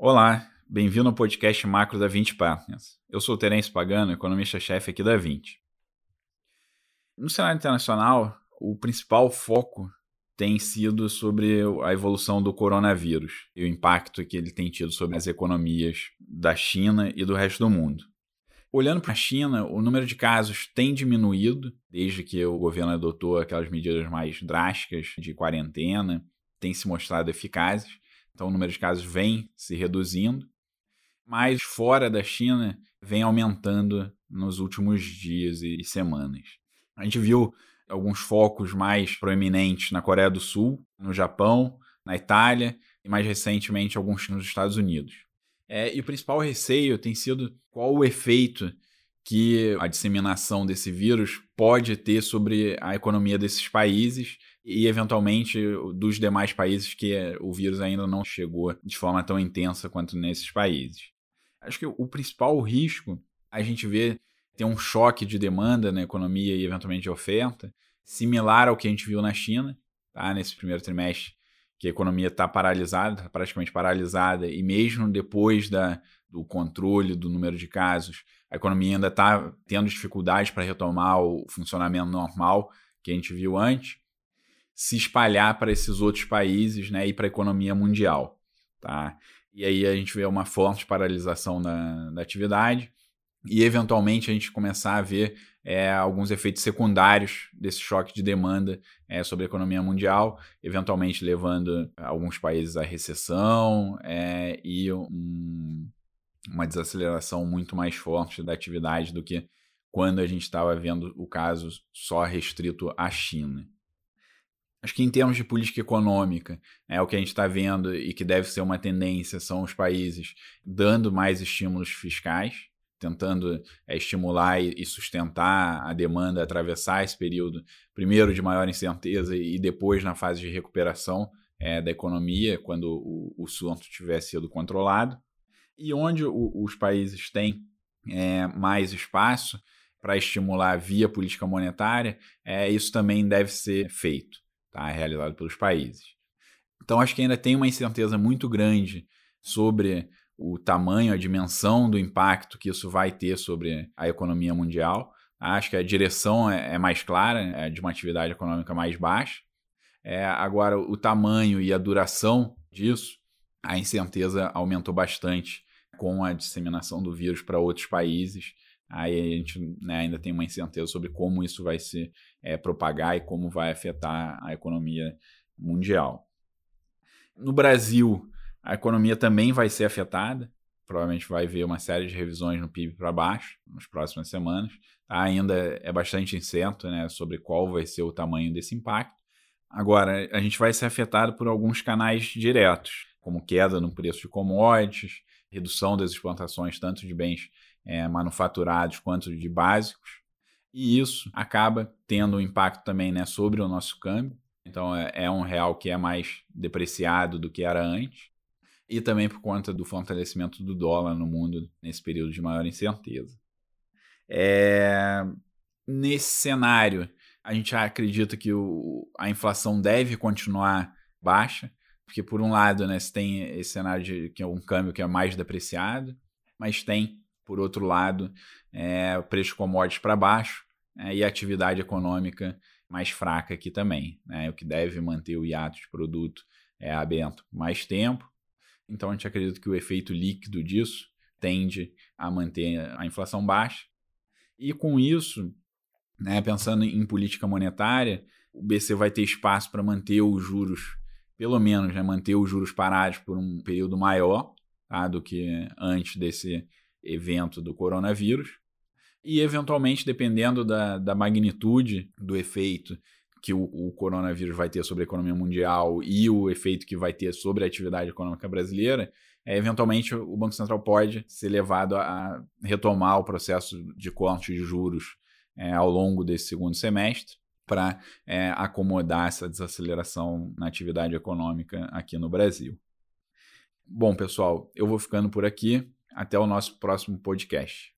Olá, bem-vindo ao podcast macro da 20 Partners. Eu sou o Terence Pagano, economista-chefe aqui da 20. No cenário internacional, o principal foco tem sido sobre a evolução do coronavírus e o impacto que ele tem tido sobre as economias da China e do resto do mundo. Olhando para a China, o número de casos tem diminuído desde que o governo adotou aquelas medidas mais drásticas de quarentena, tem se mostrado eficazes. Então, o número de casos vem se reduzindo, mas fora da China vem aumentando nos últimos dias e semanas. A gente viu alguns focos mais proeminentes na Coreia do Sul, no Japão, na Itália e mais recentemente alguns nos Estados Unidos. É, e o principal receio tem sido qual o efeito que a disseminação desse vírus pode ter sobre a economia desses países e, eventualmente, dos demais países que o vírus ainda não chegou de forma tão intensa quanto nesses países. Acho que o principal risco a gente vê ter um choque de demanda na economia e, eventualmente, de oferta, similar ao que a gente viu na China, tá? nesse primeiro trimestre, que a economia está paralisada, tá praticamente paralisada, e mesmo depois da, do controle do número de casos, a economia ainda está tendo dificuldades para retomar o funcionamento normal que a gente viu antes se espalhar para esses outros países né, e para a economia mundial. Tá? E aí a gente vê uma forte paralisação da, da atividade e, eventualmente, a gente começar a ver é, alguns efeitos secundários desse choque de demanda é, sobre a economia mundial, eventualmente levando alguns países à recessão é, e um, uma desaceleração muito mais forte da atividade do que quando a gente estava vendo o caso só restrito à China. Acho que em termos de política econômica, é o que a gente está vendo e que deve ser uma tendência são os países dando mais estímulos fiscais, tentando é, estimular e, sustentar a demanda, atravessar esse período, primeiro de maior incerteza e depois na fase de recuperação é, da economia, quando o, o surto tiver sido controlado. E onde o, os países têm é, mais espaço para estimular via política monetária, é, isso também deve ser feito tá? realizado pelos países. Então, acho que ainda tem uma incerteza muito grande sobre o tamanho, a dimensão do impacto que isso vai ter sobre a economia mundial. Acho que a direção é, é mais clara, é de uma atividade econômica mais baixa. É, agora, o tamanho e a duração disso, a incerteza aumentou bastante com a disseminação do vírus para outros países aí a gente né, ainda tem uma incerteza sobre como isso vai se é, propagar e como vai afetar a economia mundial. No Brasil, a economia também vai ser afetada, provavelmente vai ver uma série de revisões no PIB para baixo nas próximas semanas. Tá? Ainda é bastante incerto né, sobre qual vai ser o tamanho desse impacto. Agora, a gente vai ser afetado por alguns canais diretos, como queda no preço de commodities, redução das exportações tanto de bens é, manufaturados quanto de básicos. E isso acaba tendo um impacto também né, sobre o nosso câmbio. Então é, é um real que é mais depreciado do que era antes. E também por conta do fortalecimento do dólar no mundo nesse período de maior incerteza. É... Nesse cenário, a gente acredita que o, a inflação deve continuar baixa, porque por um lado, né, você tem esse cenário de que é um câmbio que é mais depreciado, mas tem por outro lado, é, o preço de commodities para baixo é, e a atividade econômica mais fraca aqui também, né, o que deve manter o hiato de produto é, aberto mais tempo. Então a gente acredita que o efeito líquido disso tende a manter a inflação baixa. E com isso, né, pensando em política monetária, o BC vai ter espaço para manter os juros, pelo menos né, manter os juros parados por um período maior tá, do que antes desse evento do coronavírus. E, eventualmente, dependendo da, da magnitude do efeito que o, o, coronavírus vai ter sobre a economia mundial e o efeito que vai ter sobre a atividade econômica brasileira, é, eventualmente o Banco Central pode ser levado a retomar o processo de corte de juros é, ao longo desse segundo semestre para é, acomodar essa desaceleração na atividade econômica aqui no Brasil. Bom, pessoal, eu vou ficando por aqui. Até o nosso próximo podcast.